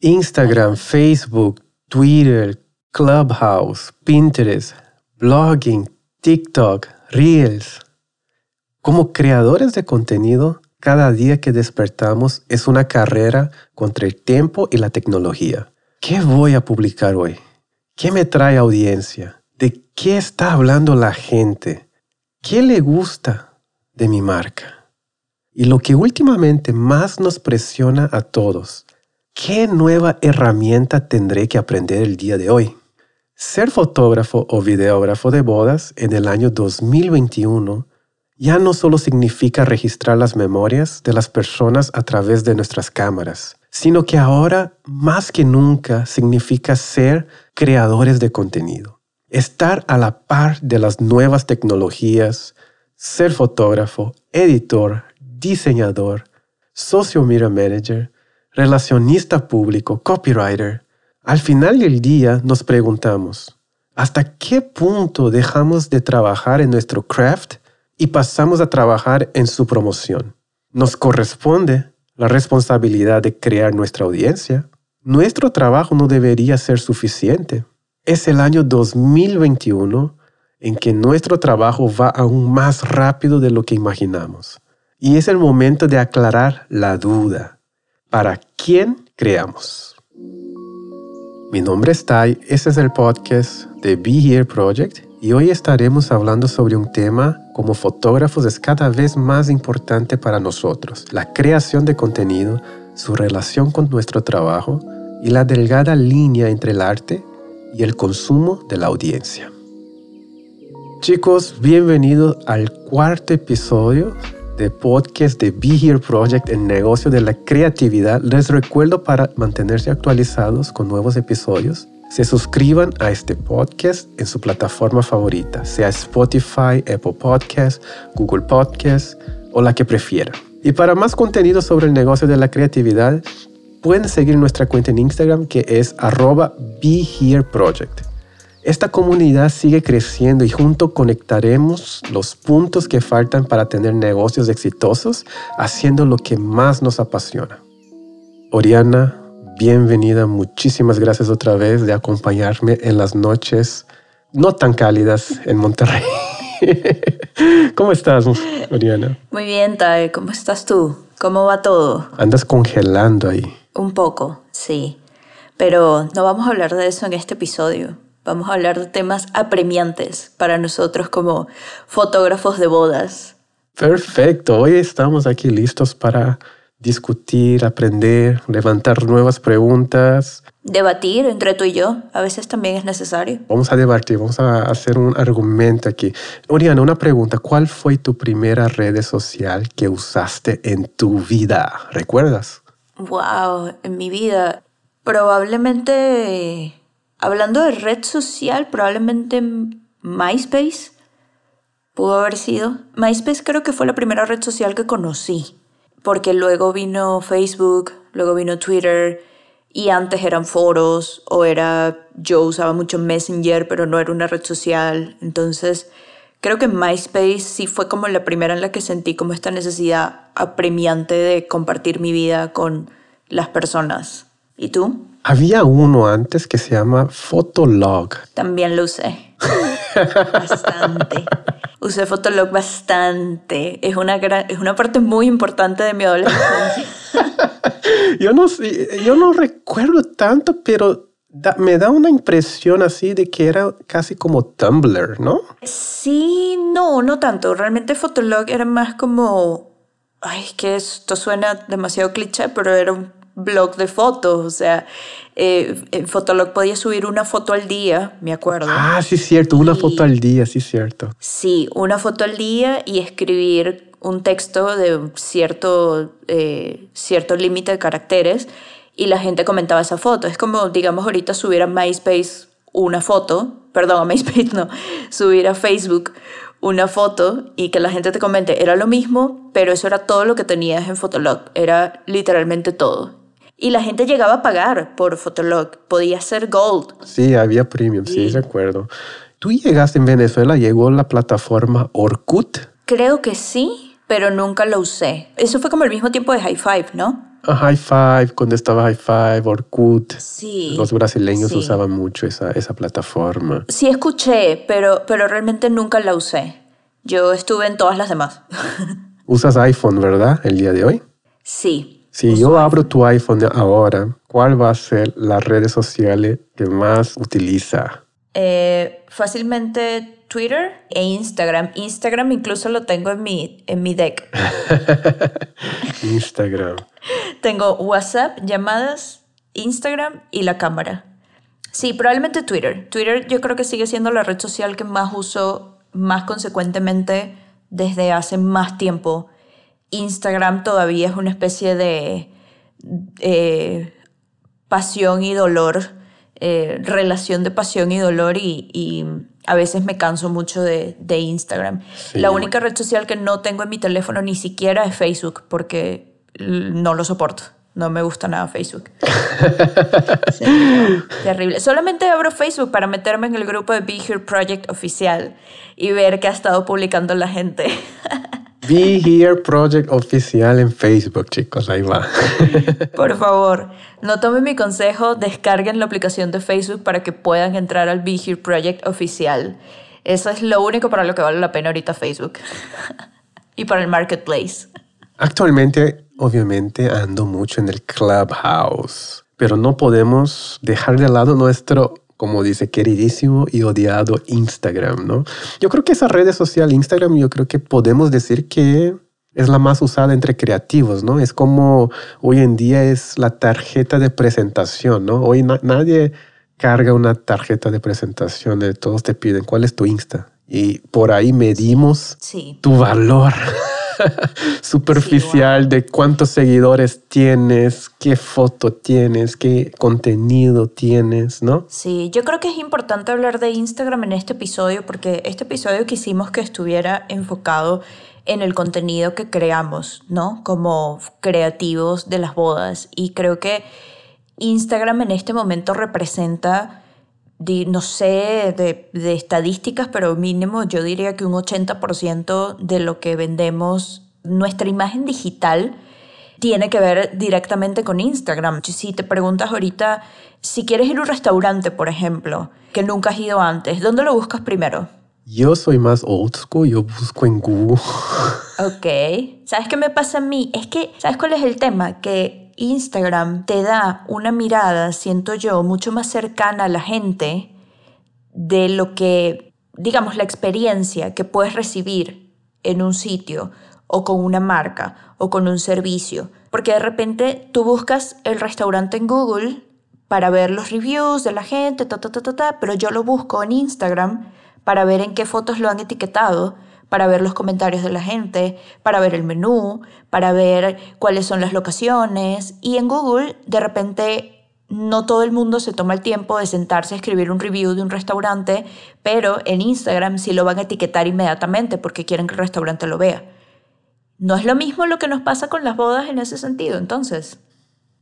Instagram, Facebook, Twitter, Clubhouse, Pinterest, blogging, TikTok, Reels. Como creadores de contenido, cada día que despertamos es una carrera contra el tiempo y la tecnología. ¿Qué voy a publicar hoy? ¿Qué me trae audiencia? ¿De qué está hablando la gente? ¿Qué le gusta de mi marca? Y lo que últimamente más nos presiona a todos, ¿qué nueva herramienta tendré que aprender el día de hoy? Ser fotógrafo o videógrafo de bodas en el año 2021 ya no solo significa registrar las memorias de las personas a través de nuestras cámaras, sino que ahora más que nunca significa ser creadores de contenido, estar a la par de las nuevas tecnologías, ser fotógrafo, editor, diseñador, social media manager, relacionista público, copywriter. Al final del día nos preguntamos, ¿hasta qué punto dejamos de trabajar en nuestro craft y pasamos a trabajar en su promoción. Nos corresponde la responsabilidad de crear nuestra audiencia. Nuestro trabajo no debería ser suficiente. Es el año 2021 en que nuestro trabajo va aún más rápido de lo que imaginamos. Y es el momento de aclarar la duda. ¿Para quién creamos? Mi nombre es Tai, este es el podcast de Be Here Project y hoy estaremos hablando sobre un tema como fotógrafos es cada vez más importante para nosotros, la creación de contenido, su relación con nuestro trabajo y la delgada línea entre el arte y el consumo de la audiencia. Chicos, bienvenidos al cuarto episodio de podcast de Be Here Project, el negocio de la creatividad. Les recuerdo para mantenerse actualizados con nuevos episodios se suscriban a este podcast en su plataforma favorita, sea Spotify, Apple Podcasts, Google Podcasts o la que prefieran. Y para más contenido sobre el negocio de la creatividad, pueden seguir nuestra cuenta en Instagram que es arroba BeHereProject. Esta comunidad sigue creciendo y junto conectaremos los puntos que faltan para tener negocios exitosos haciendo lo que más nos apasiona. Oriana, bienvenida. Muchísimas gracias otra vez de acompañarme en las noches no tan cálidas en Monterrey. ¿Cómo estás, Oriana? Muy bien, Tai. ¿Cómo estás tú? ¿Cómo va todo? Andas congelando ahí. Un poco, sí. Pero no vamos a hablar de eso en este episodio. Vamos a hablar de temas apremiantes para nosotros como fotógrafos de bodas. Perfecto. Hoy estamos aquí listos para discutir, aprender, levantar nuevas preguntas. Debatir entre tú y yo, a veces también es necesario. Vamos a debatir, vamos a hacer un argumento aquí. Oriana, una pregunta, ¿cuál fue tu primera red social que usaste en tu vida? ¿Recuerdas? Wow, en mi vida. Probablemente, hablando de red social, probablemente MySpace pudo haber sido. MySpace creo que fue la primera red social que conocí porque luego vino Facebook, luego vino Twitter y antes eran foros o era yo usaba mucho Messenger pero no era una red social entonces creo que MySpace sí fue como la primera en la que sentí como esta necesidad apremiante de compartir mi vida con las personas ¿y tú? Había uno antes que se llama Fotolog. También lo usé. Bastante. Usé Fotolog bastante. Es una, es una parte muy importante de mi adolescencia. yo, no, yo no recuerdo tanto, pero me da una impresión así de que era casi como Tumblr, ¿no? Sí, no, no tanto. Realmente Fotolog era más como... Ay, que esto suena demasiado cliché, pero era un blog de fotos, o sea, eh, en Fotolog podía subir una foto al día, me acuerdo. Ah, sí, cierto, una foto al día, sí, cierto. Sí, una foto al día y escribir un texto de cierto, eh, cierto límite de caracteres y la gente comentaba esa foto. Es como, digamos, ahorita subir a MySpace una foto, perdón, a MySpace no, subir a Facebook una foto y que la gente te comente, era lo mismo, pero eso era todo lo que tenías en Fotolog, era literalmente todo. Y la gente llegaba a pagar por Fotolog. Podía ser Gold. Sí, había premium, sí, recuerdo. ¿Tú llegaste en Venezuela? ¿Llegó la plataforma Orkut? Creo que sí, pero nunca lo usé. Eso fue como el mismo tiempo de High Five, ¿no? A High Five, cuando estaba High Five, Orkut. Sí. Los brasileños sí. usaban mucho esa, esa plataforma. Sí escuché, pero, pero realmente nunca la usé. Yo estuve en todas las demás. Usas iPhone, ¿verdad? El día de hoy. sí. Si yo abro tu iPhone ahora, ¿cuál va a ser las redes sociales que más utiliza? Eh, fácilmente Twitter e Instagram. Instagram incluso lo tengo en mi, en mi deck. Instagram. Tengo WhatsApp, llamadas, Instagram y la cámara. Sí, probablemente Twitter. Twitter yo creo que sigue siendo la red social que más uso más consecuentemente desde hace más tiempo. Instagram todavía es una especie de eh, pasión y dolor, eh, relación de pasión y dolor y, y a veces me canso mucho de, de Instagram. Sí. La única red social que no tengo en mi teléfono ni siquiera es Facebook porque no lo soporto. No me gusta nada Facebook. Sí, terrible. Solamente abro Facebook para meterme en el grupo de Be Here Project oficial y ver qué ha estado publicando la gente. Be Here Project oficial en Facebook, chicos. Ahí va. Por favor, no tomen mi consejo, descarguen la aplicación de Facebook para que puedan entrar al Be Here Project oficial. Eso es lo único para lo que vale la pena ahorita Facebook. y para el marketplace. Actualmente, obviamente, ando mucho en el Clubhouse, pero no podemos dejar de lado nuestro, como dice, queridísimo y odiado Instagram, ¿no? Yo creo que esa red social Instagram, yo creo que podemos decir que es la más usada entre creativos, ¿no? Es como hoy en día es la tarjeta de presentación, ¿no? Hoy na- nadie carga una tarjeta de presentación, de todos te piden, ¿cuál es tu Insta? Y por ahí medimos Sí. tu valor superficial de cuántos seguidores tienes, qué foto tienes, qué contenido tienes, ¿no? Sí, yo creo que es importante hablar de Instagram en este episodio porque este episodio quisimos que estuviera enfocado en el contenido que creamos, ¿no? Como creativos de las bodas. Y creo que Instagram en este momento representa, di- no sé de, de estadísticas, pero mínimo yo diría que un 80% de lo que vendemos, nuestra imagen digital, tiene que ver directamente con Instagram. Si te preguntas ahorita, si quieres ir a un restaurante, por ejemplo, que nunca has ido antes, ¿dónde lo buscas primero? Yo soy más old school, yo busco en Google. Ok. ¿Sabes qué me pasa a mí? Es que, ¿sabes cuál es el tema? Que Instagram te da una mirada, siento yo, mucho más cercana a la gente de lo que, digamos, la experiencia que puedes recibir en un sitio o con una marca o con un servicio. Porque de repente tú buscas el restaurante en Google para ver los reviews de la gente, ta, ta, ta, ta, ta, pero yo lo busco en Instagram para ver en qué fotos lo han etiquetado, para ver los comentarios de la gente, para ver el menú, para ver cuáles son las locaciones. Y en Google, de repente, no todo el mundo se toma el tiempo de sentarse a escribir un review de un restaurante, pero en Instagram sí lo van a etiquetar inmediatamente porque quieren que el restaurante lo vea. No es lo mismo lo que nos pasa con las bodas en ese sentido, entonces.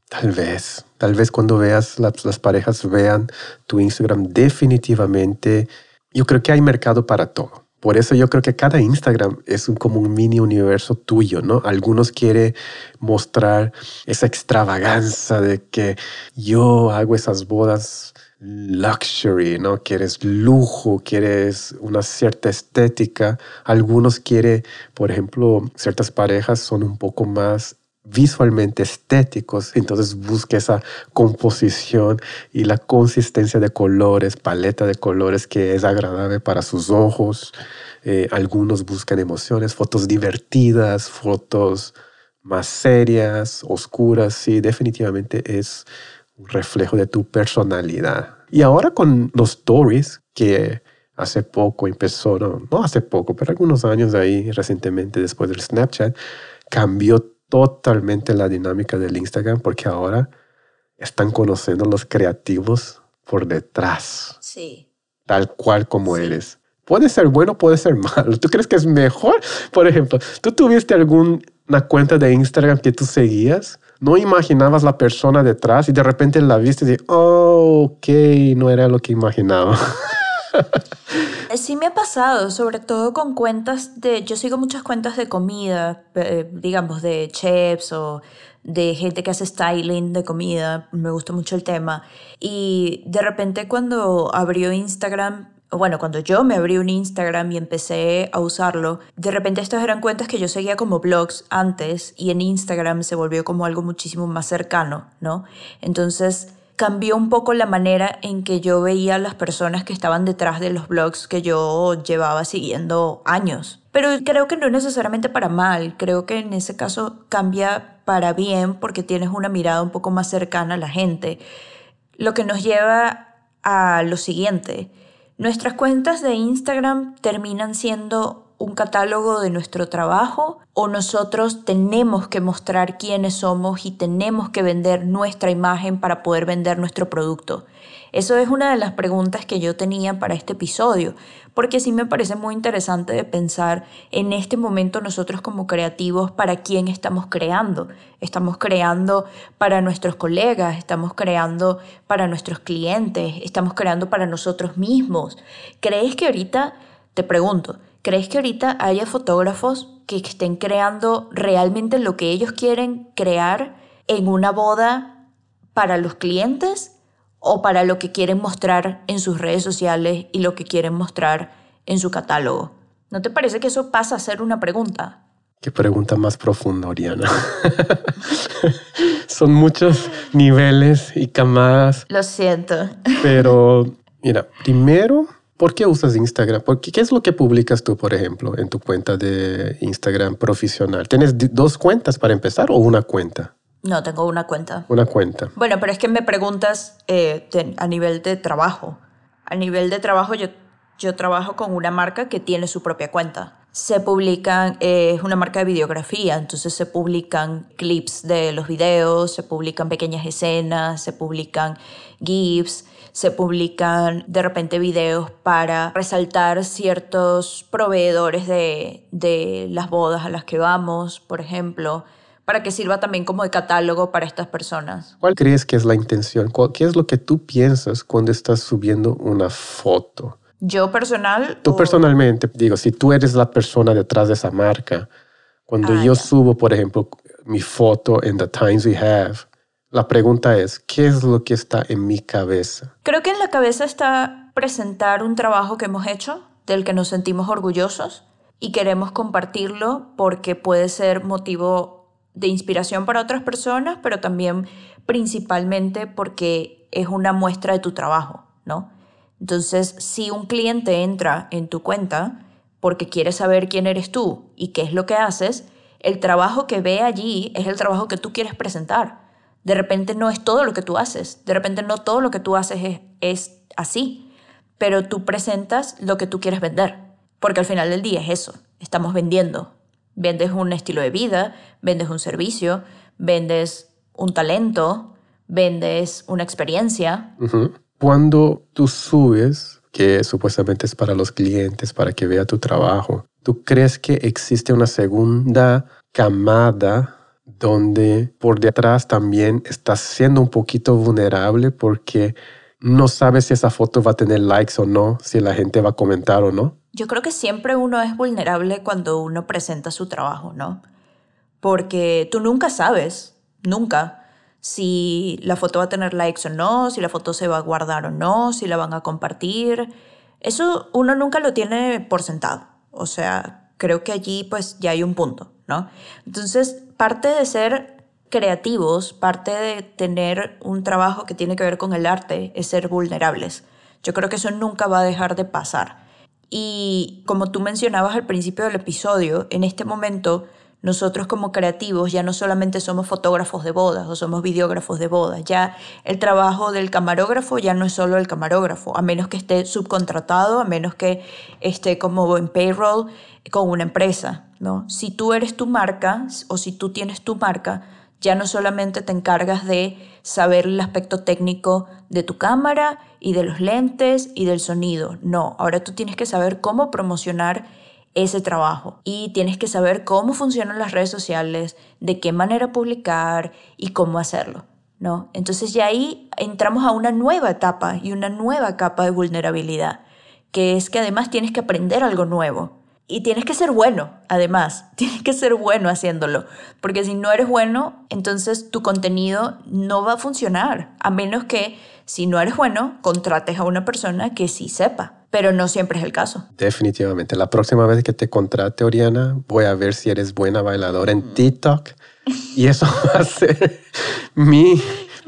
Tal vez, tal vez cuando veas las, parejas vean tu Instagram definitivamente, yo creo que hay mercado para todo. Por eso yo creo que cada Instagram es un, como un mini universo tuyo, ¿no? Algunos quieren mostrar esa extravaganza de que yo hago esas bodas luxury, ¿no? Quieres lujo, quieres una cierta estética. Algunos quieren, por ejemplo, ciertas parejas son un poco más visualmente estéticos, entonces busca esa composición y la consistencia de colores, paleta de colores que es agradable para sus ojos. Eh, algunos buscan emociones, fotos divertidas, fotos más serias, oscuras, sí, definitivamente es un reflejo de tu personalidad. Y ahora con los stories, que hace poco empezó, no, no hace poco, pero algunos años ahí, recientemente después del Snapchat, cambió totalmente la dinámica del Instagram porque ahora están conociendo los creativos por detrás, Sí. tal cual como Sí. eres. Puede ser bueno, puede ser malo. ¿Tú crees que es mejor? Por ejemplo, ¿tú tuviste alguna cuenta de Instagram que tú seguías? No imaginabas la persona detrás y de repente la viste y oh, ok, no era lo que imaginaba. Sí me ha pasado, sobre todo con cuentas de, yo sigo muchas cuentas de comida, eh, digamos de chefs o de gente que hace styling de comida, me gusta mucho el tema. Y de repente cuando abrió Instagram, bueno, cuando yo me abrí un Instagram y empecé a usarlo, de repente estas eran cuentas que yo seguía como blogs antes y en Instagram se volvió como algo muchísimo más cercano, ¿no? Entonces cambió un poco la manera en que yo veía a las personas que estaban detrás de los blogs que yo llevaba siguiendo años. Pero creo que no necesariamente para mal, creo que en ese caso cambia para bien porque tienes una mirada un poco más cercana a la gente. Lo que nos lleva a lo siguiente, nuestras cuentas de Instagram terminan siendo un catálogo de nuestro trabajo o nosotros tenemos que mostrar quiénes somos y tenemos que vender nuestra imagen para poder vender nuestro producto? Eso es una de las preguntas que yo tenía para este episodio, porque sí me parece muy interesante de pensar en este momento nosotros como creativos para quién estamos creando. Estamos creando para nuestros colegas, estamos creando para nuestros clientes, estamos creando para nosotros mismos. ¿Crees que ahorita, te pregunto, ¿Crees que ahorita haya fotógrafos que estén creando realmente lo que ellos quieren crear en una boda para los clientes o para lo que quieren mostrar en sus redes sociales y lo que quieren mostrar en su catálogo? ¿No te parece que eso pasa a ser una pregunta? Qué pregunta más profunda, Oriana. Son muchos niveles y camadas. Lo siento. Pero, mira, primero ¿Por qué usas Instagram? Porque, ¿Qué es lo que publicas tú, por ejemplo, en tu cuenta de Instagram profesional? ¿Tienes dos cuentas para empezar o una cuenta? No, tengo una cuenta. Una cuenta. Bueno, pero es que me preguntas eh, a nivel de trabajo. A nivel de trabajo yo, yo trabajo con una marca que tiene su propia cuenta. Se publican, eh, es una marca de videografía, entonces se publican clips de los videos, se publican pequeñas escenas, se publican GIFs se publican de repente videos para resaltar ciertos proveedores de, de las bodas a las que vamos, por ejemplo, para que sirva también como de catálogo para estas personas. ¿Cuál crees que es la intención? ¿Qué es lo que tú piensas cuando estás subiendo una foto? Yo personal. Tú personalmente, digo, si tú eres la persona detrás de esa marca, cuando ah, yo subo, por ejemplo, mi foto en The Times We Have, la pregunta es, ¿qué es lo que está en mi cabeza? Creo que en la cabeza está presentar un trabajo que hemos hecho, del que nos sentimos orgullosos y queremos compartirlo porque puede ser motivo de inspiración para otras personas, pero también principalmente porque es una muestra de tu trabajo, ¿no? Entonces, si un cliente entra en tu cuenta porque quiere saber quién eres tú y qué es lo que haces, el trabajo que ve allí es el trabajo que tú quieres presentar. De repente no es todo lo que tú haces, de repente no todo lo que tú haces es, así, pero tú presentas lo que tú quieres vender, porque al final del día es eso, estamos vendiendo. Vendes un estilo de vida, vendes un servicio, vendes un talento, vendes una experiencia. Cuando tú subes, que supuestamente es para los clientes, para que vea tu trabajo, ¿tú crees que existe una segunda camada donde por detrás también estás siendo un poquito vulnerable porque no sabes si esa foto va a tener likes o no, si la gente va a comentar o no. Yo creo que siempre uno es vulnerable cuando uno presenta su trabajo, ¿no? Porque tú nunca sabes, nunca, si la foto va a tener likes o no, si la foto se va a guardar o no, si la van a compartir. Eso uno nunca lo tiene por sentado. O sea, creo que allí pues ya hay un punto, ¿no? Entonces, parte de ser creativos, parte de tener un trabajo que tiene que ver con el arte es ser vulnerables. Yo creo que eso nunca va a dejar de pasar. Y como tú mencionabas al principio del episodio, en este momento nosotros como creativos ya no solamente somos fotógrafos de bodas o somos videógrafos de bodas, ya el trabajo del camarógrafo ya no es solo el camarógrafo, a menos que esté subcontratado, a menos que esté como en payroll con una empresa, ¿no? Si tú eres tu marca o si tú tienes tu marca, ya no solamente te encargas de saber el aspecto técnico de tu cámara y de los lentes y del sonido, no, ahora tú tienes que saber cómo promocionar ese trabajo y tienes que saber cómo funcionan las redes sociales, de qué manera publicar y cómo hacerlo, ¿no? Entonces ya ahí entramos a una nueva etapa y una nueva capa de vulnerabilidad, que es que además tienes que aprender algo nuevo. Y tienes que ser bueno, además, tienes que ser bueno haciéndolo, porque si no eres bueno, entonces tu contenido no va a funcionar, a menos que si no eres bueno, contrates a una persona que sí sepa, pero no siempre es el caso. Definitivamente, la próxima vez que te contrate, Oriana, voy a ver si eres buena bailadora en TikTok y eso va a ser mi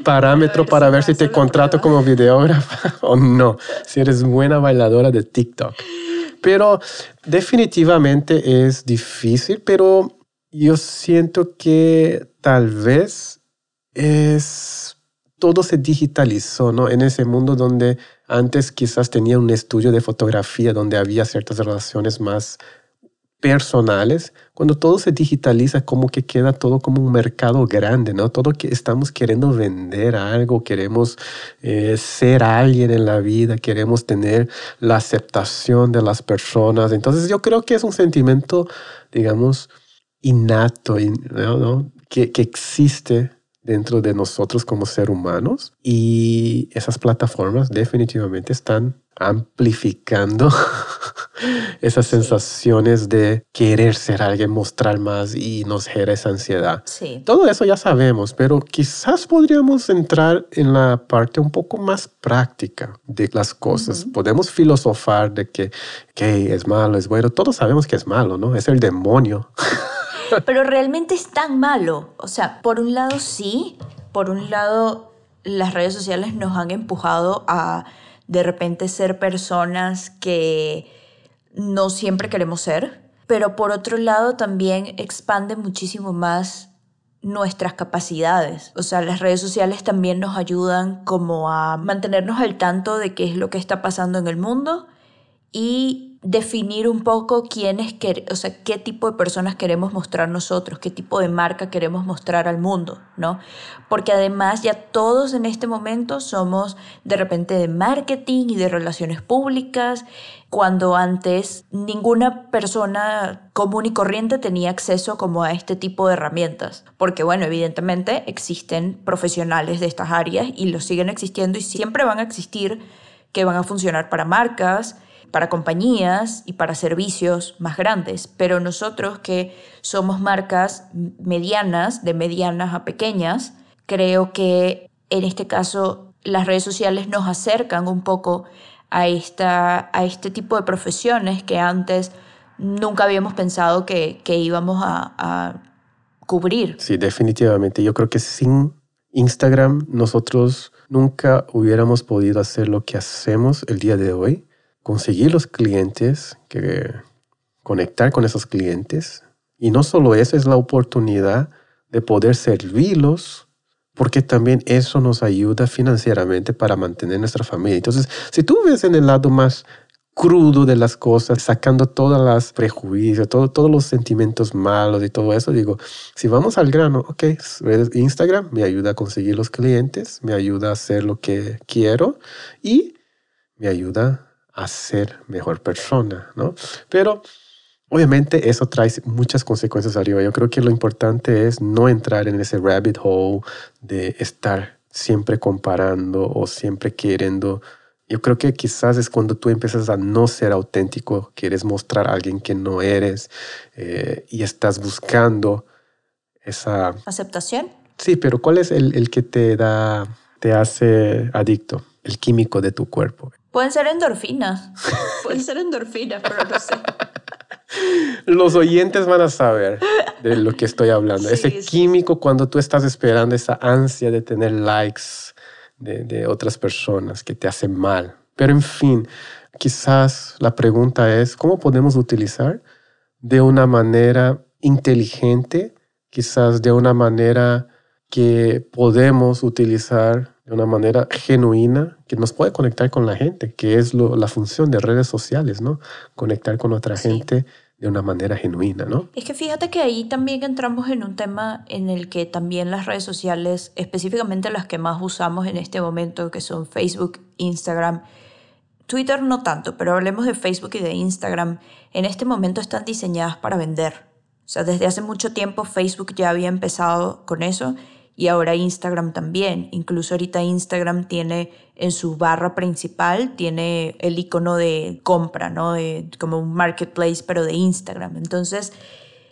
parámetro para ver si te contrato como videógrafa o no, si eres buena bailadora de TikTok. Pero definitivamente es difícil, pero yo siento que tal vez es todo se digitalizó, ¿no? En ese mundo donde antes quizás tenía un estudio de fotografía donde había ciertas relaciones más personales, cuando todo se digitaliza, como que queda todo como un mercado grande, ¿no? Todo que estamos queriendo vender algo, queremos eh, ser alguien en la vida, queremos tener la aceptación de las personas. Entonces yo creo que es un sentimiento, digamos, innato, ¿no? que, que existe dentro de nosotros como seres humanos y esas plataformas definitivamente están amplificando esas sensaciones de querer ser alguien, mostrar más y nos genera esa ansiedad. Sí. Todo eso ya sabemos, pero quizás podríamos entrar en la parte un poco más práctica de las cosas. Podemos filosofar de que, que es malo, es bueno. Todos sabemos que es malo, ¿no? Es el demonio. Pero realmente es tan malo. O sea, por un lado sí, por un lado las redes sociales nos han empujado a de repente ser personas que no siempre queremos ser, pero por otro lado también expande muchísimo más nuestras capacidades. O sea, las redes sociales también nos ayudan como a mantenernos al tanto de qué es lo que está pasando en el mundo y definir un poco quiénes, o sea, qué tipo de personas queremos mostrar nosotros, qué tipo de marca queremos mostrar al mundo, ¿no? Porque además ya todos en este momento somos de repente de marketing y de relaciones públicas, cuando antes ninguna persona común y corriente tenía acceso como a este tipo de herramientas, porque bueno, evidentemente existen profesionales de estas áreas y los siguen existiendo y siempre van a existir que van a funcionar para marcas, para compañías y para servicios más grandes, pero nosotros que somos marcas medianas, de medianas a pequeñas, creo que en este caso las redes sociales nos acercan un poco a, esta, a este tipo de profesiones que antes nunca habíamos pensado que, que íbamos a, a cubrir. Sí, definitivamente. Yo creo que sin Instagram nosotros nunca hubiéramos podido hacer lo que hacemos el día de hoy conseguir los clientes, que conectar con esos clientes. Y no solo eso, es la oportunidad de poder servirlos, porque también eso nos ayuda financieramente para mantener nuestra familia. Entonces, si tú ves en el lado más crudo de las cosas, sacando todas las prejuicios, todo, todos los sentimientos malos y todo eso, digo, si vamos al grano, ok, Instagram me ayuda a conseguir los clientes, me ayuda a hacer lo que quiero y me ayuda a ser mejor persona, ¿no? Pero obviamente eso trae muchas consecuencias arriba. Yo creo que lo importante es no entrar en ese rabbit hole de estar siempre comparando o siempre queriendo. Yo creo que quizás es cuando tú empiezas a no ser auténtico, quieres mostrar a alguien que no eres eh, y estás buscando esa... ¿Aceptación? Sí, pero ¿cuál es el, el que te da, te hace adicto? El químico de tu cuerpo. Pueden ser endorfinas. Pueden ser endorfinas, pero no sé. Los oyentes van a saber de lo que estoy hablando. Ese químico cuando tú estás esperando esa ansia de tener likes de, de otras personas que te hacen mal. Pero en fin, quizás la pregunta es, ¿cómo podemos utilizar de una manera inteligente, quizás de una manera que podemos utilizar de una manera genuina que nos puede conectar con la gente, que es la función de redes sociales, ¿no? Conectar con otra gente de una manera genuina, ¿no? Es que fíjate que ahí también entramos en un tema en el que también las redes sociales, específicamente las que más usamos en este momento, que son Facebook, Instagram, Twitter no tanto, pero hablemos de Facebook y de Instagram, en este momento están diseñadas para vender. O sea, desde hace mucho tiempo Facebook ya había empezado con eso y ahora Instagram también. Incluso ahorita Instagram tiene en su barra principal, tiene el icono de compra, ¿no? De, como un marketplace, pero de Instagram. Entonces,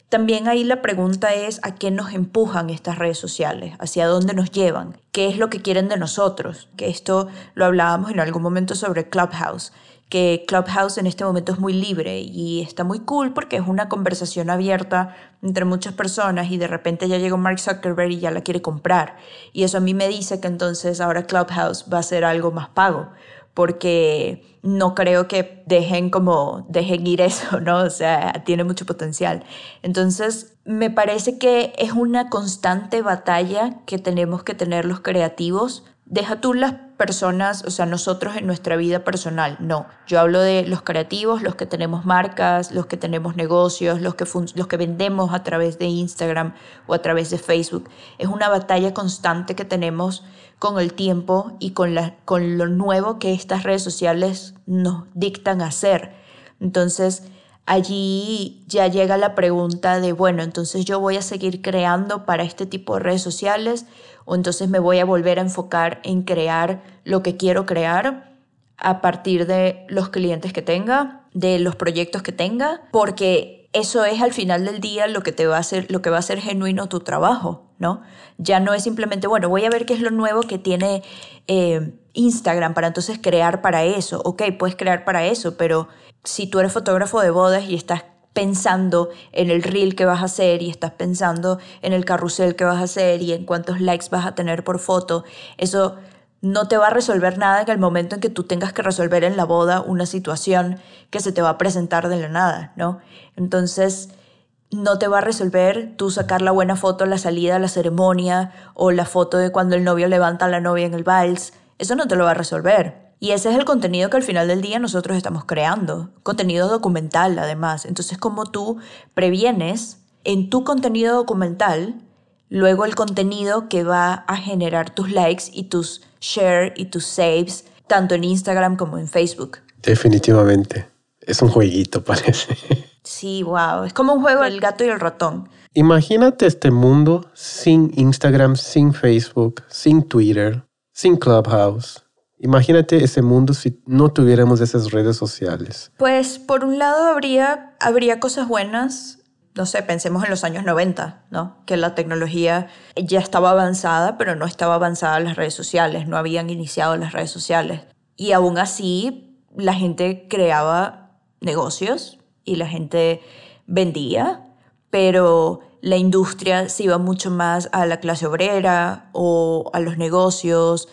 también ahí la pregunta es a qué nos empujan estas redes sociales, hacia dónde nos llevan, qué es lo que quieren de nosotros, que esto lo hablábamos en algún momento sobre Clubhouse que Clubhouse en este momento es muy libre y está muy cool porque es una conversación abierta entre muchas personas y de repente ya llegó Mark Zuckerberg y ya la quiere comprar. Y eso a mí me dice que entonces ahora Clubhouse va a ser algo más pago porque no creo que dejen como dejen ir eso, ¿no? O sea, tiene mucho potencial. Entonces, me parece que es una constante batalla que tenemos que tener los creativos Deja tú las personas, o sea, nosotros en nuestra vida personal, no. Yo hablo de los creativos, los que tenemos marcas, los que tenemos negocios, los que, los que vendemos a través de Instagram o a través de Facebook. Es una batalla constante que tenemos con el tiempo y con, la, con lo nuevo que estas redes sociales nos dictan hacer. Entonces, allí ya llega la pregunta de, bueno, entonces yo voy a seguir creando para este tipo de redes sociales o entonces me voy a volver a enfocar en crear lo que quiero crear a partir de los clientes que tenga, de los proyectos que tenga, porque eso es al final del día lo que te va a hacer, lo que va a hacer genuino tu trabajo, ¿no? Ya no es simplemente, bueno, voy a ver qué es lo nuevo que tiene eh, Instagram para entonces crear para eso. Ok, puedes crear para eso, pero si tú eres fotógrafo de bodas y estás pensando en el reel que vas a hacer y estás pensando en el carrusel que vas a hacer y en cuántos likes vas a tener por foto, eso no te va a resolver nada en el momento en que tú tengas que resolver en la boda una situación que se te va a presentar de la nada, ¿no? Entonces, no te va a resolver tú sacar la buena foto a la salida de la ceremonia o la foto de cuando el novio levanta a la novia en el vals. Eso no te lo va a resolver. Y ese es el contenido que al final del día nosotros estamos creando, contenido documental además. Entonces, como tú previenes en tu contenido documental, luego el contenido que va a generar tus likes y tus share y tus saves, tanto en Instagram como en Facebook. Definitivamente. Es un jueguito, parece. Sí, wow. Es como un juego del gato y el ratón. Imagínate este mundo sin Instagram, sin Facebook, sin Twitter, sin Clubhouse Imagínate ese mundo si no tuviéramos esas redes sociales. Pues por un lado habría, habría cosas buenas, no sé, pensemos en los años 90, ¿no? Que la tecnología ya estaba avanzada, pero no estaba avanzada las redes sociales, no habían iniciado las redes sociales. Y aún así, la gente creaba negocios y la gente vendía, pero la industria se iba mucho más a la clase obrera o a los negocios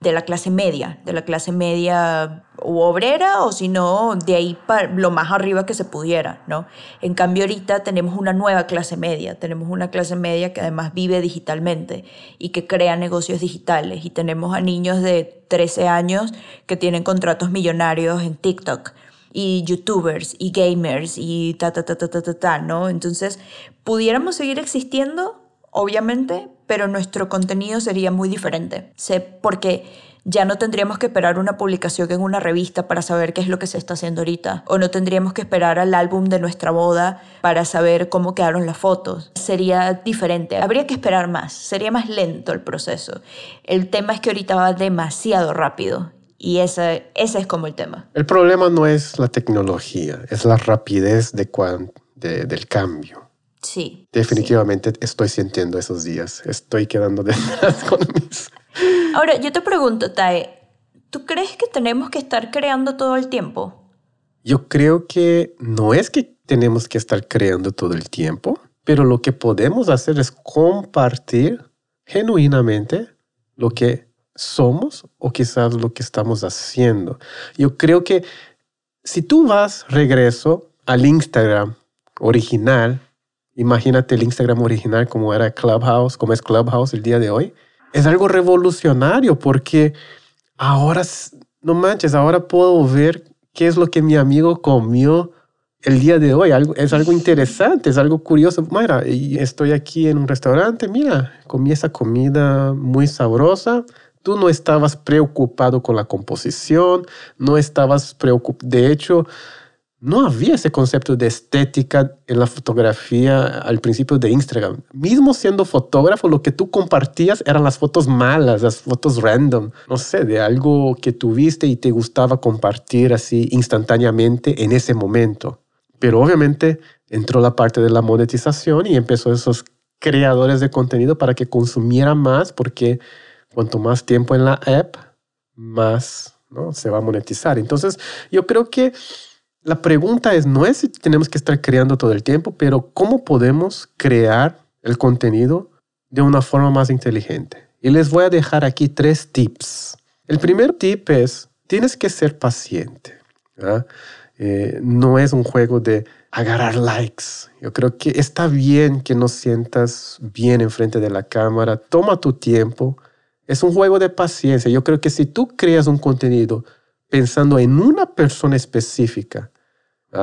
de la clase media, de la clase media o obrera o si no, de ahí para lo más arriba que se pudiera, ¿no? En cambio ahorita tenemos una nueva clase media, tenemos una clase media que además vive digitalmente y que crea negocios digitales y tenemos a niños de 13 años que tienen contratos millonarios en TikTok y youtubers y gamers y ta ta ta ta ta ta, ta ¿no? Entonces, pudiéramos seguir existiendo obviamente, pero nuestro contenido sería muy diferente. Sé porque ya no tendríamos que esperar una publicación en una revista para saber qué es lo que se está haciendo ahorita, o no tendríamos que esperar al álbum de nuestra boda para saber cómo quedaron las fotos. Sería diferente, habría que esperar más, sería más lento el proceso. El tema es que ahorita va demasiado rápido y ese, ese es como el tema. El problema no es la tecnología, es la rapidez de, de del cambio. Sí. Definitivamente estoy sintiendo esos días. Estoy quedando detrás con mis... Ahora, yo te pregunto, Tae, ¿tú crees que tenemos que estar creando todo el tiempo? Yo creo que no es que tenemos que estar creando todo el tiempo, pero lo que podemos hacer es compartir genuinamente lo que somos o quizás lo que estamos haciendo. Yo creo que si tú vas regreso al Instagram original Imagínate el Instagram original como era Clubhouse, como es Clubhouse el día de hoy. Es algo revolucionario porque ahora, no manches, ahora puedo ver qué es lo que mi amigo comió el día de hoy. Algo, es algo interesante, es algo curioso. Mira, estoy aquí en un restaurante, mira, comí esa comida muy sabrosa. Tú no estabas preocupado con la composición, no estabas preocupado. De hecho, no había ese concepto de estética en la fotografía al principio de Instagram. Mismo siendo fotógrafo, lo que tú compartías eran las fotos malas, las fotos random, no sé, de algo que tuviste y te gustaba compartir así instantáneamente en ese momento. Pero obviamente entró la parte de la monetización y empezó esos creadores de contenido para que consumieran más, porque cuanto más tiempo en la app, más ¿no? se va a monetizar. Entonces, yo creo que la pregunta es, no es si tenemos que estar creando todo el tiempo, pero cómo podemos crear el contenido de una forma más inteligente. Y les voy a dejar aquí tres tips. El primer tip es, tienes que ser paciente. Eh, no es un juego de agarrar likes. Yo creo que está bien que no sientas bien enfrente de la cámara. Toma tu tiempo. Es un juego de paciencia. Yo creo que si tú creas un contenido pensando en una persona específica.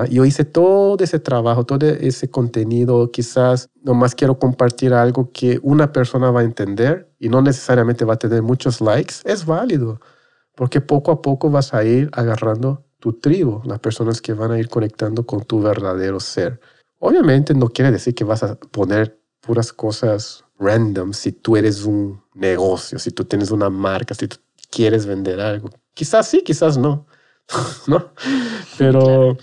Yo hice todo ese trabajo, todo ese contenido, quizás nomás quiero compartir algo que una persona va a entender y no necesariamente va a tener muchos likes, es válido, porque poco a poco vas a ir agarrando tu tribu, las personas que van a ir conectando con tu verdadero ser. Obviamente no quiere decir que vas a poner puras cosas random si tú eres un negocio, si tú tienes una marca, si tú quieres vender algo. Quizás sí, quizás no. ¿No? Pero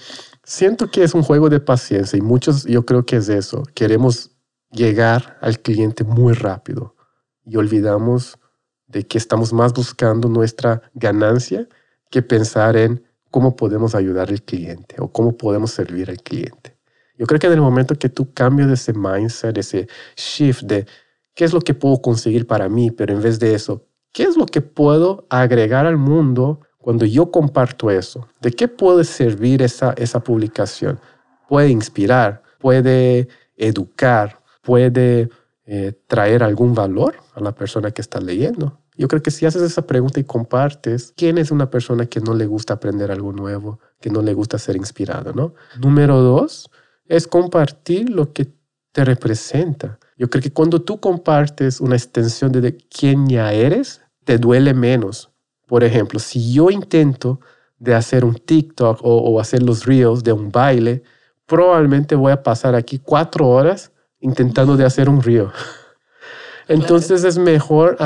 siento que es un juego de paciencia y muchos yo creo que es eso. Queremos llegar al cliente muy rápido y olvidamos de que estamos más buscando nuestra ganancia que pensar en cómo podemos ayudar al cliente o cómo podemos servir al cliente. Yo creo que en el momento que tú cambias ese mindset, ese shift de qué es lo que puedo conseguir para mí, pero en vez de eso, ¿Qué es lo que puedo agregar al mundo cuando yo comparto eso? ¿De qué puede servir esa, esa publicación? ¿Puede inspirar? ¿Puede educar? ¿Puede eh, traer algún valor a la persona que está leyendo? Yo creo que si haces esa pregunta y compartes, ¿quién es una persona que no le gusta aprender algo nuevo, que no le gusta ser inspirado? ¿no? Número dos es compartir lo que te representa. Yo creo que cuando tú compartes una extensión de quién ya eres, te duele menos. Por ejemplo, si yo intento de hacer un TikTok o, hacer los reels de un baile, probablemente voy a pasar aquí cuatro horas intentando de hacer un reel. Entonces es mejor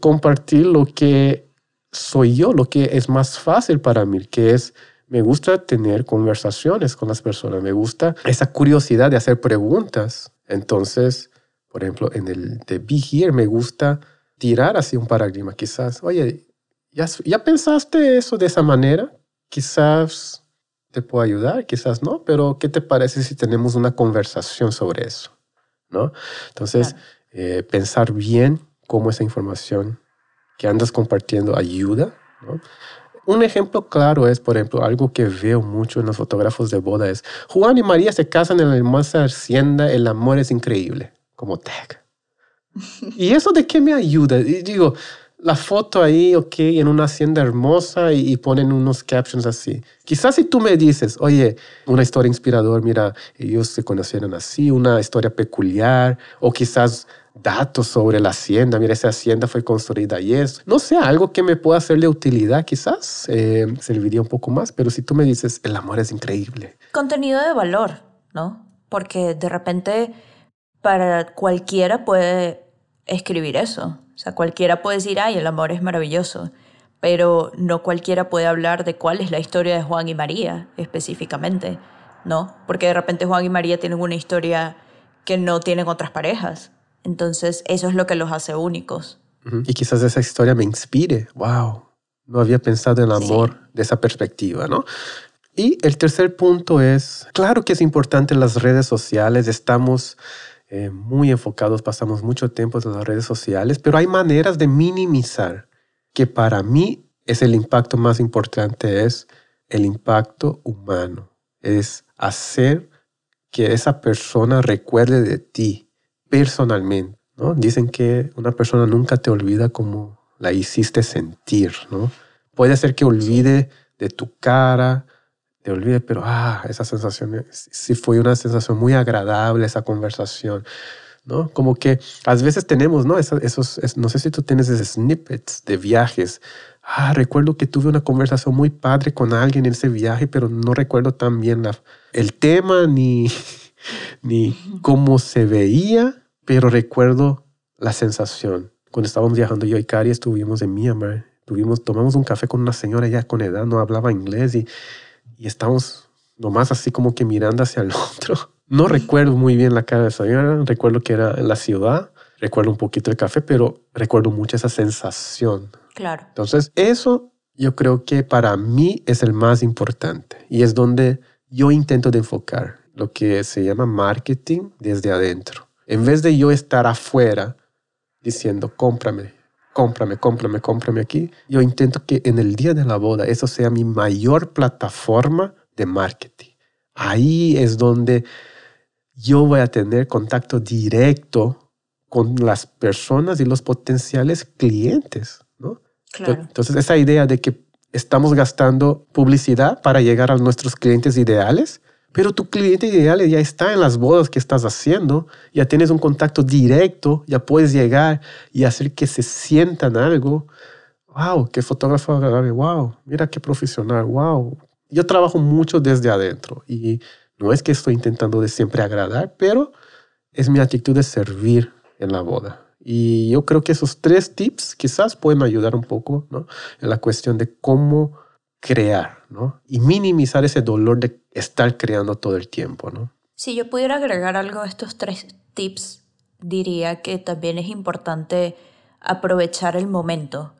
compartir lo que soy yo, lo que es más fácil para mí, que es, me gusta tener conversaciones con las personas, me gusta esa curiosidad de hacer preguntas. Entonces, por ejemplo, en el de Be Here me gusta tirar así un paradigma, quizás, oye, ¿ya, ¿ya pensaste eso de esa manera? Quizás te puedo ayudar, quizás no, pero ¿qué te parece si tenemos una conversación sobre eso? ¿No? Entonces, eh, pensar bien cómo esa información que andas compartiendo ayuda. ¿no? Un ejemplo claro es, por ejemplo, algo que veo mucho en los fotógrafos de boda es, Juan y María se casan en la hermosa hacienda, el amor es increíble, como tag. ¿Y eso de qué me ayuda? Y digo, la foto ahí, ok, en una hacienda hermosa y, ponen unos captions así. Quizás si tú me dices, oye, una historia inspiradora, mira, ellos se conocieron así, una historia peculiar, o quizás datos sobre la hacienda, mira, esa hacienda fue construida y es, no sé, algo que me pueda ser de utilidad, quizás eh, serviría un poco más, pero si tú me dices, el amor es increíble. Contenido de valor, ¿no? Porque de repente para cualquiera puede escribir eso. O sea, cualquiera puede decir, ay, el amor es maravilloso, pero no cualquiera puede hablar de cuál es la historia de Juan y María específicamente, ¿no? Porque de repente Juan y María tienen una historia que no tienen otras parejas. Entonces, eso es lo que los hace únicos. Y quizás esa historia me inspire. ¡Wow! No había pensado en el amor de esa perspectiva, ¿no? Y el tercer punto es, claro que es importante en las redes sociales, estamos eh, muy enfocados, pasamos mucho tiempo en las redes sociales, pero hay maneras de minimizar que para mí es el impacto más importante, es el impacto humano, es hacer que esa persona recuerde de ti personalmente. ¿no? Dicen que una persona nunca te olvida como la hiciste sentir, ¿no? Puede ser que olvide de tu cara, te olvide, pero ah, esa sensación sí fue una sensación muy agradable, esa conversación, ¿no? Como que a veces tenemos, ¿no? Esos, esos no sé si tú tienes esos snippets de viajes ah, recuerdo que tuve una conversación muy padre con alguien en ese viaje, pero no recuerdo tan bien la, el tema ni, ni cómo se veía, pero recuerdo la sensación. Cuando estábamos viajando yo y Cari estuvimos en Myanmar, tuvimos, tomamos un café con una señora ya con edad, no hablaba inglés y, y estábamos nomás así como que mirando hacia el otro. No recuerdo muy bien la cara de esa señora, recuerdo que era en la ciudad, recuerdo un poquito el café, pero recuerdo mucho esa sensación. Claro. Entonces, eso yo creo que para mí es el más importante y es donde yo intento de enfocar lo que se llama marketing desde adentro. En vez de yo estar afuera diciendo, cómprame, cómprame, cómprame, cómprame aquí, yo intento que en el día de la boda eso sea mi mayor plataforma de marketing. Ahí es donde yo voy a tener contacto directo con las personas y los potenciales clientes, ¿no? Claro. Entonces, esa idea de que estamos gastando publicidad para llegar a nuestros clientes ideales, pero tu cliente ideal ya está en las bodas que estás haciendo, ya tienes un contacto directo, ya puedes llegar y hacer que se sientan algo. Wow, qué fotógrafo agradable, wow, mira qué profesional, wow. Yo trabajo mucho desde adentro y no es que estoy intentando de siempre agradar, pero es mi actitud de servir en la boda. Y yo creo que esos tres tips quizás pueden ayudar un poco ¿no? en la cuestión de cómo crear ¿no? y minimizar ese dolor de estar creando todo el tiempo. ¿no? Si yo pudiera agregar algo a estos tres tips, diría que también es importante aprovechar el momento.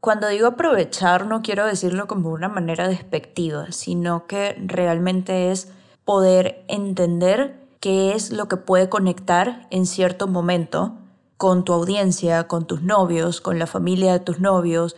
Cuando digo aprovechar no quiero decirlo como una manera despectiva, sino que realmente es poder entender qué es lo que puede conectar en cierto momento con tu audiencia, con tus novios, con la familia de tus novios.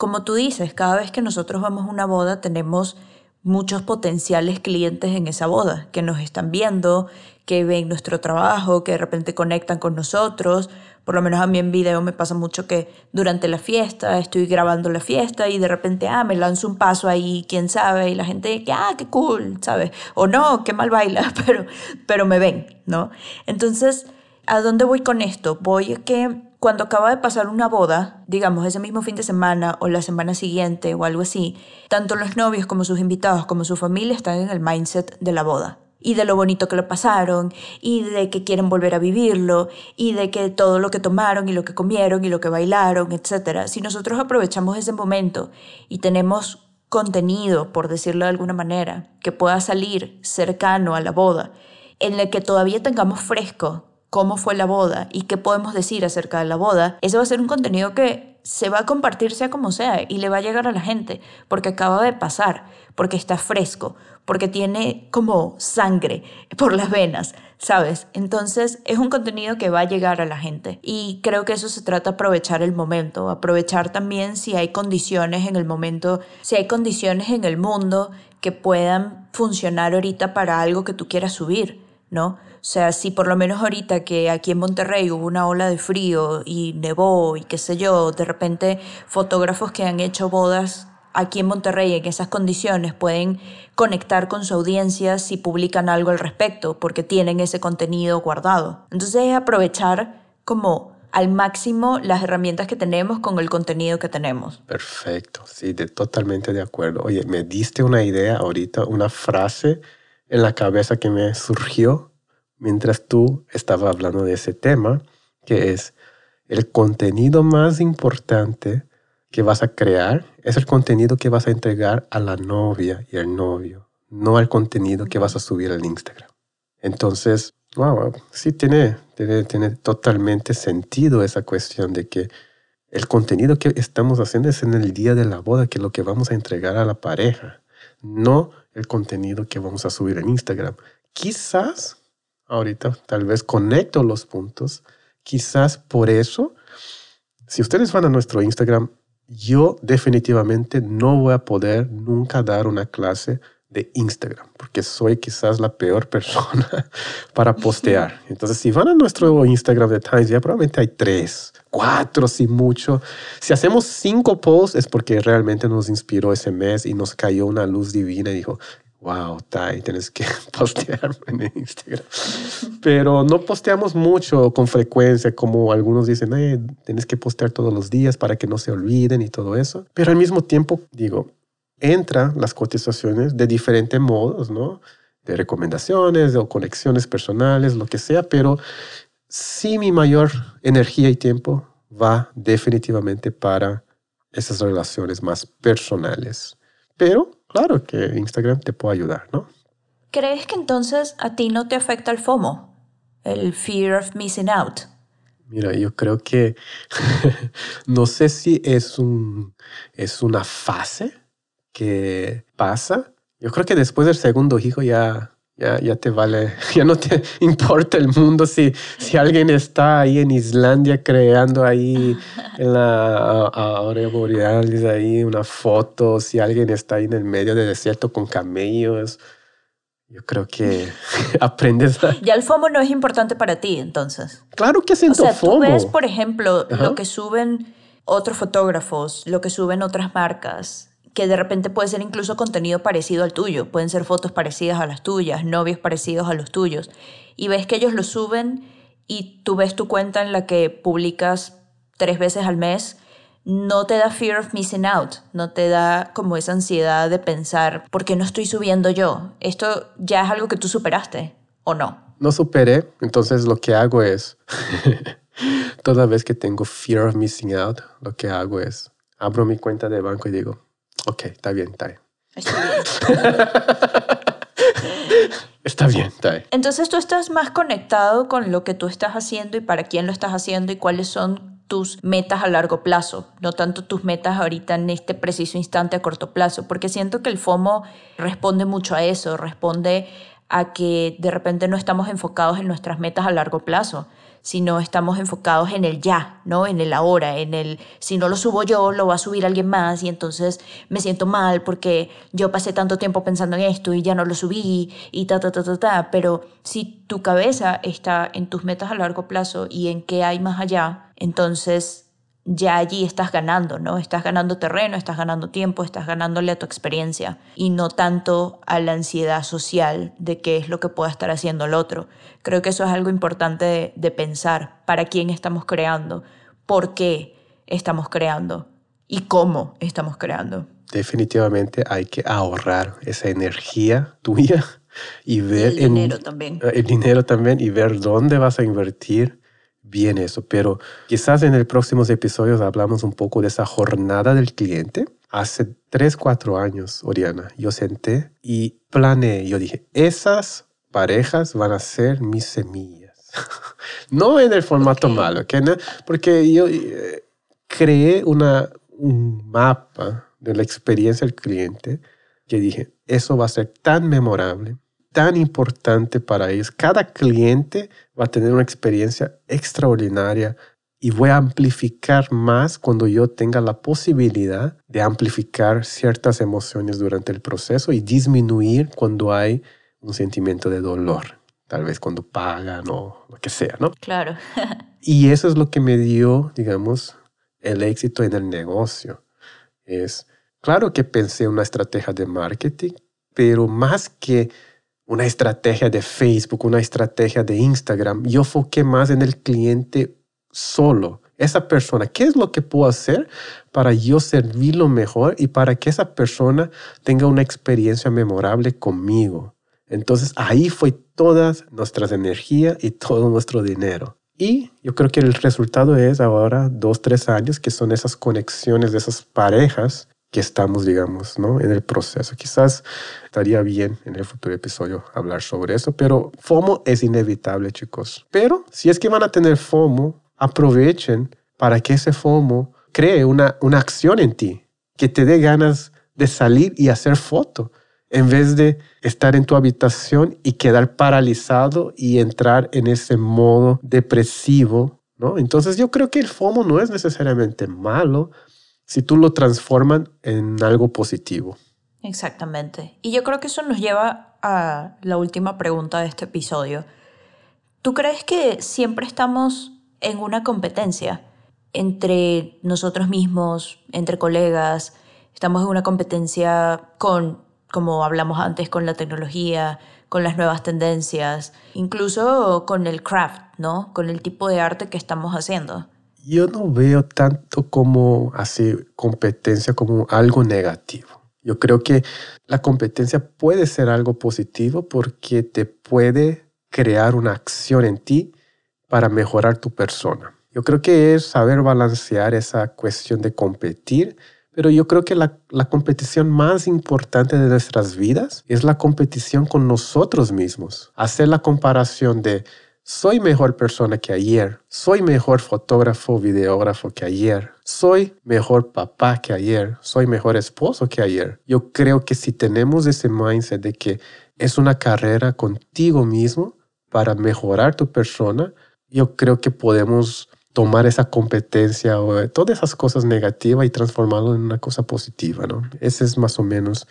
Como tú dices, cada vez que nosotros vamos a una boda tenemos muchos potenciales clientes en esa boda que nos están viendo, que ven nuestro trabajo, que de repente conectan con nosotros. Por lo menos a mí en video me pasa mucho que durante la fiesta estoy grabando la fiesta y de repente, ah, me lanzo un paso ahí, quién sabe, y la gente, ah, qué cool, ¿sabes? O no, qué mal baila, pero, pero me ven, ¿no? Entonces, ¿a dónde voy con esto? Voy a que cuando acaba de pasar una boda, digamos ese mismo fin de semana o la semana siguiente o algo así, tanto los novios como sus invitados como su familia están en el mindset de la boda y de lo bonito que lo pasaron, y de que quieren volver a vivirlo, y de que todo lo que tomaron y lo que comieron y lo que bailaron, etc. Si nosotros aprovechamos ese momento y tenemos contenido, por decirlo de alguna manera, que pueda salir cercano a la boda, en el que todavía tengamos fresco cómo fue la boda y qué podemos decir acerca de la boda, ese va a ser un contenido que se va a compartir sea como sea y le va a llegar a la gente porque acaba de pasar, porque está fresco, porque tiene como sangre por las venas, ¿sabes? Entonces es un contenido que va a llegar a la gente y creo que eso se trata de aprovechar el momento, aprovechar también si hay condiciones en el momento, si hay condiciones en el mundo que puedan funcionar ahorita para algo que tú quieras subir, ¿no? O sea, si por lo menos ahorita que aquí en Monterrey hubo una ola de frío y nevó y qué sé yo, de repente fotógrafos que han hecho bodas aquí en Monterrey en esas condiciones pueden conectar con su audiencia si publican algo al respecto, porque tienen ese contenido guardado. Entonces es aprovechar como al máximo las herramientas que tenemos con el contenido que tenemos. Perfecto, sí, de, totalmente de acuerdo. Oye, me diste una idea ahorita, una frase en la cabeza que me surgió mientras tú estabas hablando de ese tema, que es el contenido más importante que vas a crear es el contenido que vas a entregar a la novia y al novio, no el contenido que vas a subir al Instagram. Entonces, wow, sí tiene, tiene, tiene totalmente sentido esa cuestión de que el contenido que estamos haciendo es en el día de la boda, que es lo que vamos a entregar a la pareja, no el contenido que vamos a subir en Instagram. Quizás ahorita, tal vez conecto los puntos. Quizás por eso, si ustedes van a nuestro Instagram, yo definitivamente no voy a poder nunca dar una clase de Instagram, porque soy quizás la peor persona para postear. Entonces, si van a nuestro Instagram de Times, ya probablemente hay tres, cuatro, si mucho. Si hacemos cinco posts es porque realmente nos inspiró ese mes y nos cayó una luz divina y dijo, wow, Tai, tienes que postear en Instagram. Pero no posteamos mucho con frecuencia, como algunos dicen, eh, tienes que postear todos los días para que no se olviden y todo eso. Pero al mismo tiempo, digo, entra las cotizaciones de diferentes modos, ¿no? De recomendaciones o conexiones personales, lo que sea, pero sí mi mayor energía y tiempo va definitivamente para esas relaciones más personales. Pero claro que Instagram te puede ayudar, ¿no? ¿Crees que entonces a ti no te afecta el FOMO, el fear of missing out? Mira, yo creo que no sé si es, un, es una fase que pasa. Yo creo que después del segundo hijo ya ya, ya te vale, ya no te importa el mundo si, si alguien está ahí en Islandia creando ahí en la aurea borealis ahí una foto, si alguien está ahí en el medio del desierto con camellos. Yo creo que aprendes a... Ya el FOMO no es importante para ti, entonces. Claro que siento o sea, FOMO. Tú ves, por ejemplo, lo que suben otros fotógrafos, lo que suben otras marcas, que de repente puede ser incluso contenido parecido al tuyo, pueden ser fotos parecidas a las tuyas, novios parecidos a los tuyos, y ves que ellos lo suben y tú ves tu cuenta en la que publicas tres veces al mes, no te da fear of missing out, no te da como esa ansiedad de pensar, ¿por qué no estoy subiendo yo? Esto ya es algo que tú superaste, ¿o no? No superé, entonces lo que hago es, toda vez que tengo fear of missing out, lo que hago es, abro mi cuenta de banco y digo, Ok, está bien, está bien. Está bien. está bien, Entonces tú estás más conectado con lo que tú estás haciendo y para quién lo estás haciendo y cuáles son tus metas a largo plazo, no tanto tus metas ahorita en este preciso instante a corto plazo, porque siento que el FOMO responde mucho a eso, responde a que de repente no estamos enfocados en nuestras metas a largo plazo sino estamos enfocados en el ya, ¿no? En el ahora, en el si no lo subo yo, lo va a subir alguien más y entonces me siento mal porque yo pasé tanto tiempo pensando en esto y ya no lo subí y ta, ta, ta, ta, ta. Pero si tu cabeza está en tus metas a largo plazo y en qué hay más allá, entonces ya allí estás ganando, ¿no? Estás ganando terreno, estás ganando tiempo, estás ganándole a tu experiencia y no tanto a la ansiedad social de qué es lo que pueda estar haciendo el otro. Creo que eso es algo importante de, pensar, para quién estamos creando, por qué estamos creando y cómo estamos creando. Definitivamente hay que ahorrar esa energía tuya y ver... el dinero también. El dinero también y ver dónde vas a invertir bien eso, pero quizás en el próximos episodios hablamos un poco de esa jornada del cliente. Hace tres, cuatro años, Oriana, yo senté y planeé, yo dije, esas parejas van a ser mis semillas. no en el formato malo, porque yo eh, creé una, un mapa de la experiencia del cliente que dije, eso va a ser tan memorable, tan importante para ellos. Cada cliente va a tener una experiencia extraordinaria y voy a amplificar más cuando yo tenga la posibilidad de amplificar ciertas emociones durante el proceso y disminuir cuando hay un sentimiento de dolor, tal vez cuando pagan o lo que sea, ¿no? Claro. y eso es lo que me dio, digamos, el éxito en el negocio. Es claro que pensé en una estrategia de marketing, pero más que una estrategia de Facebook, una estrategia de Instagram. Yo enfoqué más en el cliente solo. Esa persona, ¿qué es lo que puedo hacer para yo servirlo mejor y para que esa persona tenga una experiencia memorable conmigo? Entonces ahí fue toda nuestra energía y todo nuestro dinero. Y yo creo que el resultado es ahora dos, tres años, que son esas conexiones de esas parejas que estamos, digamos, ¿no? en el proceso. Quizás estaría bien en el futuro episodio hablar sobre eso, pero FOMO es inevitable, chicos. Pero si es que van a tener FOMO, aprovechen para que ese FOMO cree una, una acción en ti, que te dé ganas de salir y hacer foto, en vez de estar en tu habitación y quedar paralizado y entrar en ese modo depresivo, ¿no? Entonces yo creo que el FOMO no es necesariamente malo, si tú lo transforman en algo positivo. Exactamente. Y yo creo que eso nos lleva a la última pregunta de este episodio. ¿Tú crees que siempre estamos en una competencia entre nosotros mismos, entre colegas? Estamos en una competencia con como hablamos antes con la tecnología, con las nuevas tendencias, incluso con el craft, ¿no? Con el tipo de arte que estamos haciendo. Yo no veo tanto como así competencia como algo negativo. Yo creo que la competencia puede ser algo positivo porque te puede crear una acción en ti para mejorar tu persona. Yo creo que es saber balancear esa cuestión de competir pero yo creo que la, competición más importante de nuestras vidas es la competición con nosotros mismos. Hacer la comparación de soy mejor persona que ayer, soy mejor fotógrafo, videógrafo que ayer, soy mejor papá que ayer, soy mejor esposo que ayer. Yo creo que si tenemos ese mindset de que es una carrera contigo mismo para mejorar tu persona, yo creo que podemos tomar esa competencia o todas esas cosas negativas y transformarlo en una cosa positiva, ¿no? Ese es más o menos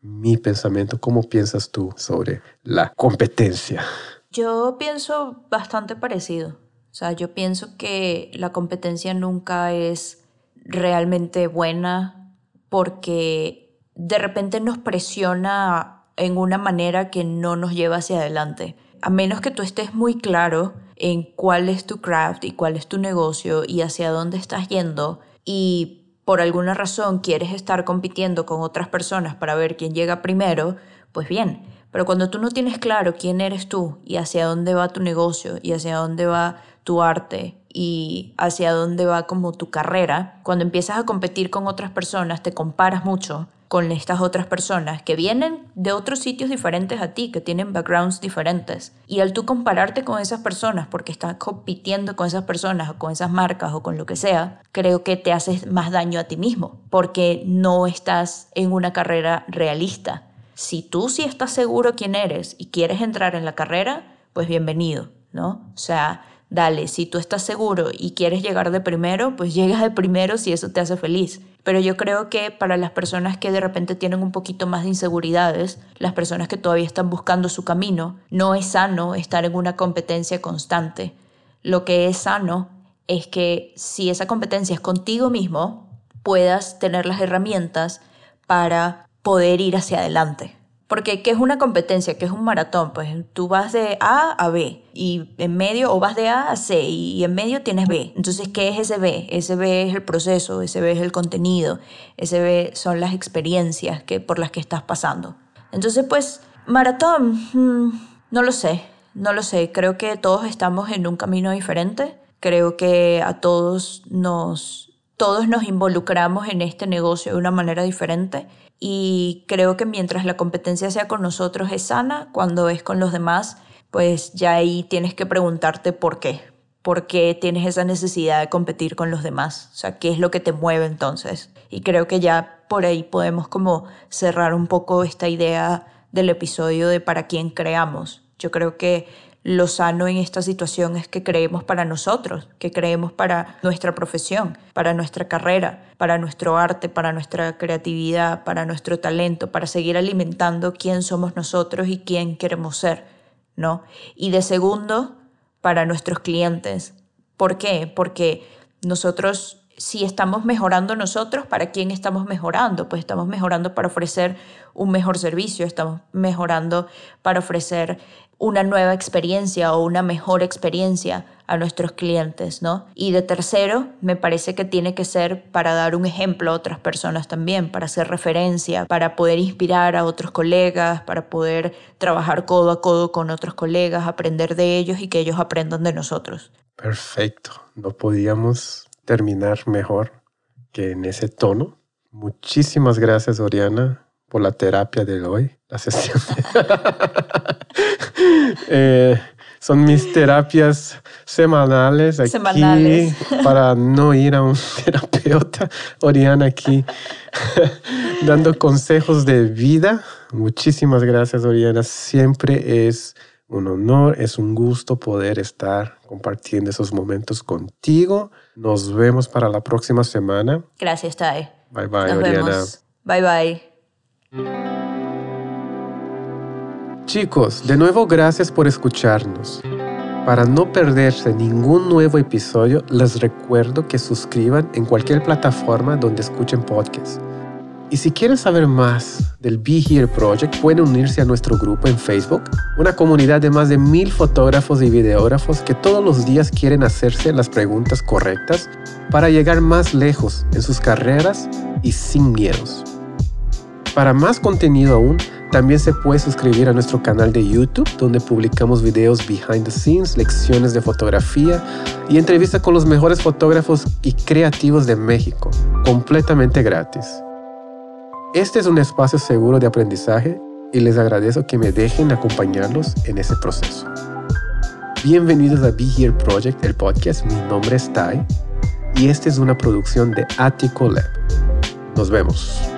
mi pensamiento. ¿Cómo piensas tú sobre la competencia? Yo pienso bastante parecido. O sea, yo pienso que la competencia nunca es realmente buena porque de repente nos presiona en una manera que no nos lleva hacia adelante. A menos que tú estés muy claro en cuál es tu craft y cuál es tu negocio y hacia dónde estás yendo y por alguna razón quieres estar compitiendo con otras personas para ver quién llega primero, pues bien, pero cuando tú no tienes claro quién eres tú y hacia dónde va tu negocio y hacia dónde va tu arte y hacia dónde va como tu carrera, cuando empiezas a competir con otras personas, te comparas mucho con estas otras personas que vienen de otros sitios diferentes a ti, que tienen backgrounds diferentes. Y al tú compararte con esas personas, porque estás compitiendo con esas personas o con esas marcas o con lo que sea, creo que te haces más daño a ti mismo, porque no estás en una carrera realista. Si tú sí estás seguro quién eres y quieres entrar en la carrera, pues bienvenido, ¿no? O sea, dale, si tú estás seguro y quieres llegar de primero, pues llegas de primero si eso te hace feliz. Pero yo creo que para las personas que de repente tienen un poquito más de inseguridades, las personas que todavía están buscando su camino, no es sano estar en una competencia constante. Lo que es sano es que si esa competencia es contigo mismo, puedas tener las herramientas para poder ir hacia adelante. Porque, ¿qué es una competencia? ¿Qué es un maratón? Pues tú vas de A a B y en medio, o vas de A a C y en medio tienes B. Entonces, ¿qué es ese B? Ese B es el proceso, ese B es el contenido, ese B son las experiencias que, por las que estás pasando. Entonces, pues, maratón, mm, no lo sé, no lo sé. Creo que todos estamos en un camino diferente. Creo que a todos nos, todos nos involucramos en este negocio de una manera diferente y creo que mientras la competencia sea con nosotros es sana, cuando es con los demás, pues ya ahí tienes que preguntarte por qué. ¿Por qué tienes esa necesidad de competir con los demás? O sea, ¿qué es lo que te mueve entonces? Y creo que ya por ahí podemos como cerrar un poco esta idea del episodio de para quién creamos. Yo creo que lo sano en esta situación es que creemos para nosotros, que creemos para nuestra profesión, para nuestra carrera, para nuestro arte, para nuestra creatividad, para nuestro talento, para seguir alimentando quién somos nosotros y quién queremos ser, ¿no? Y de segundo, para nuestros clientes. ¿Por qué? Porque nosotros si estamos mejorando nosotros, ¿para quién estamos mejorando? Pues estamos mejorando para ofrecer un mejor servicio, estamos mejorando para ofrecer una nueva experiencia o una mejor experiencia a nuestros clientes, ¿no? Y de tercero, me parece que tiene que ser para dar un ejemplo a otras personas también, para hacer referencia, para poder inspirar a otros colegas, para poder trabajar codo a codo con otros colegas, aprender de ellos y que ellos aprendan de nosotros. Perfecto, no podíamos terminar mejor que en ese tono. Muchísimas gracias, Oriana, por la terapia de hoy, la sesión. Eh, son mis terapias semanales aquí para no ir a un terapeuta. Oriana aquí dando consejos de vida. Muchísimas gracias, Oriana. Siempre es un honor, es un gusto poder estar compartiendo esos momentos contigo. Nos vemos para la próxima semana. Gracias, Tai. Bye bye, Oriana. Bye bye. Chicos, de nuevo gracias por escucharnos. Para no perderse ningún nuevo episodio, les recuerdo que suscriban en cualquier plataforma donde escuchen podcasts. Y si quieren saber más del Be Here Project pueden unirse a nuestro grupo en Facebook, una comunidad de más de mil fotógrafos y videógrafos que todos los días quieren hacerse las preguntas correctas para llegar más lejos en sus carreras y sin miedos. Para más contenido aún, también se puede suscribir a nuestro canal de YouTube, donde publicamos videos behind the scenes, lecciones de fotografía y entrevistas con los mejores fotógrafos y creativos de México, completamente gratis. Este es un espacio seguro de aprendizaje y les agradezco que me dejen acompañarlos en ese proceso. Bienvenidos a Be Here Project, el podcast. Mi nombre es Tai y esta es una producción de Attico Lab. Nos vemos.